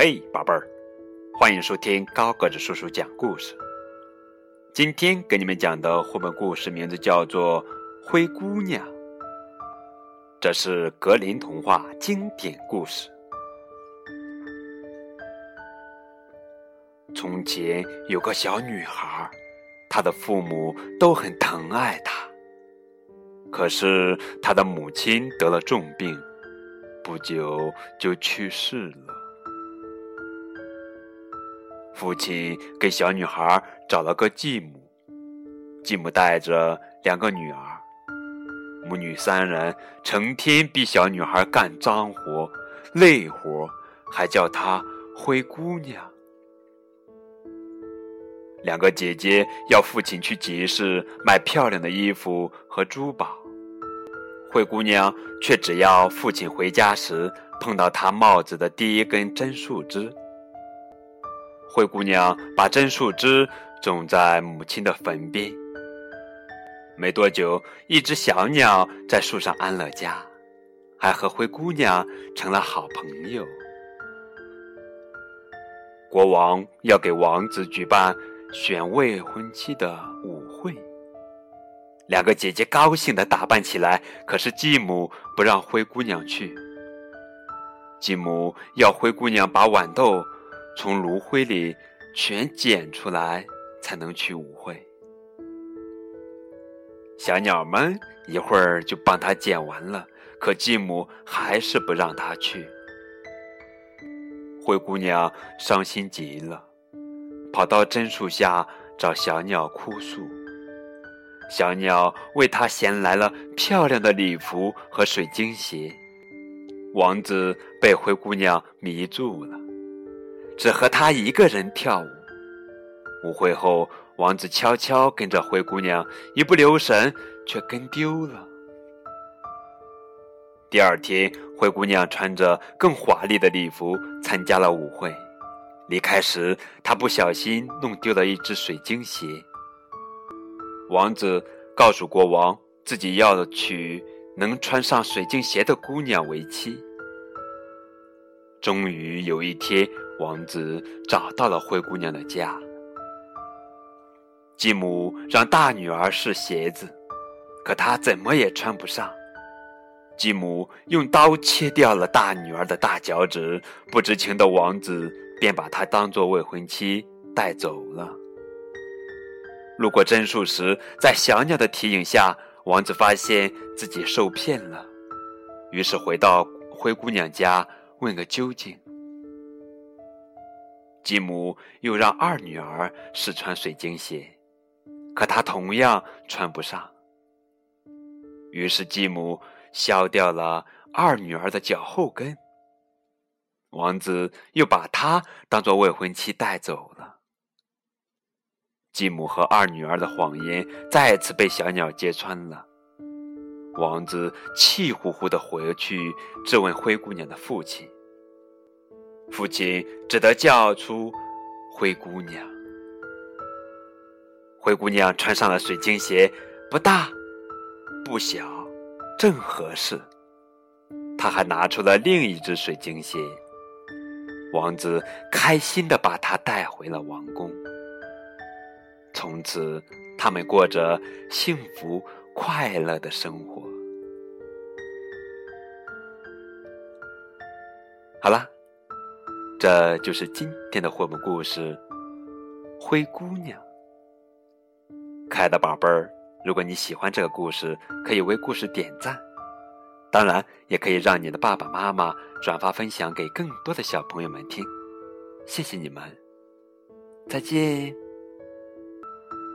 嘿，宝贝儿，欢迎收听高个子叔叔讲故事。今天给你们讲的绘本故事名字叫做《灰姑娘》，这是格林童话经典故事。从前有个小女孩，她的父母都很疼爱她。可是她的母亲得了重病，不久就去世了。父亲给小女孩找了个继母，继母带着两个女儿，母女三人成天逼小女孩干脏活、累活，还叫她灰姑娘。两个姐姐要父亲去集市买漂亮的衣服和珠宝，灰姑娘却只要父亲回家时碰到她帽子的第一根针树枝。灰姑娘把针树枝种在母亲的坟边。没多久，一只小鸟在树上安了家，还和灰姑娘成了好朋友。国王要给王子举办选未婚妻的舞会，两个姐姐高兴地打扮起来。可是继母不让灰姑娘去，继母要灰姑娘把豌豆。从炉灰里全捡出来，才能去舞会。小鸟们一会儿就帮他捡完了，可继母还是不让他去。灰姑娘伤心极了，跑到榛树下找小鸟哭诉。小鸟为她衔来了漂亮的礼服和水晶鞋。王子被灰姑娘迷住了。只和她一个人跳舞。舞会后，王子悄悄跟着灰姑娘，一不留神却跟丢了。第二天，灰姑娘穿着更华丽的礼服参加了舞会。离开时，她不小心弄丢了一只水晶鞋。王子告诉国王，自己要娶能穿上水晶鞋的姑娘为妻。终于有一天。王子找到了灰姑娘的家。继母让大女儿试鞋子，可她怎么也穿不上。继母用刀切掉了大女儿的大脚趾，不知情的王子便把她当做未婚妻带走了。路过榛树时，在小鸟的提醒下，王子发现自己受骗了，于是回到灰姑娘家问个究竟。继母又让二女儿试穿水晶鞋，可她同样穿不上。于是继母削掉了二女儿的脚后跟。王子又把她当做未婚妻带走了。继母和二女儿的谎言再次被小鸟揭穿了。王子气呼呼的回去质问灰姑娘的父亲。父亲只得叫出灰姑娘。灰姑娘穿上了水晶鞋，不大，不小，正合适。她还拿出了另一只水晶鞋。王子开心的把她带回了王宫。从此，他们过着幸福快乐的生活。好了。这就是今天的绘本故事《灰姑娘》。可爱的宝贝儿，如果你喜欢这个故事，可以为故事点赞，当然也可以让你的爸爸妈妈转发分享给更多的小朋友们听。谢谢你们，再见。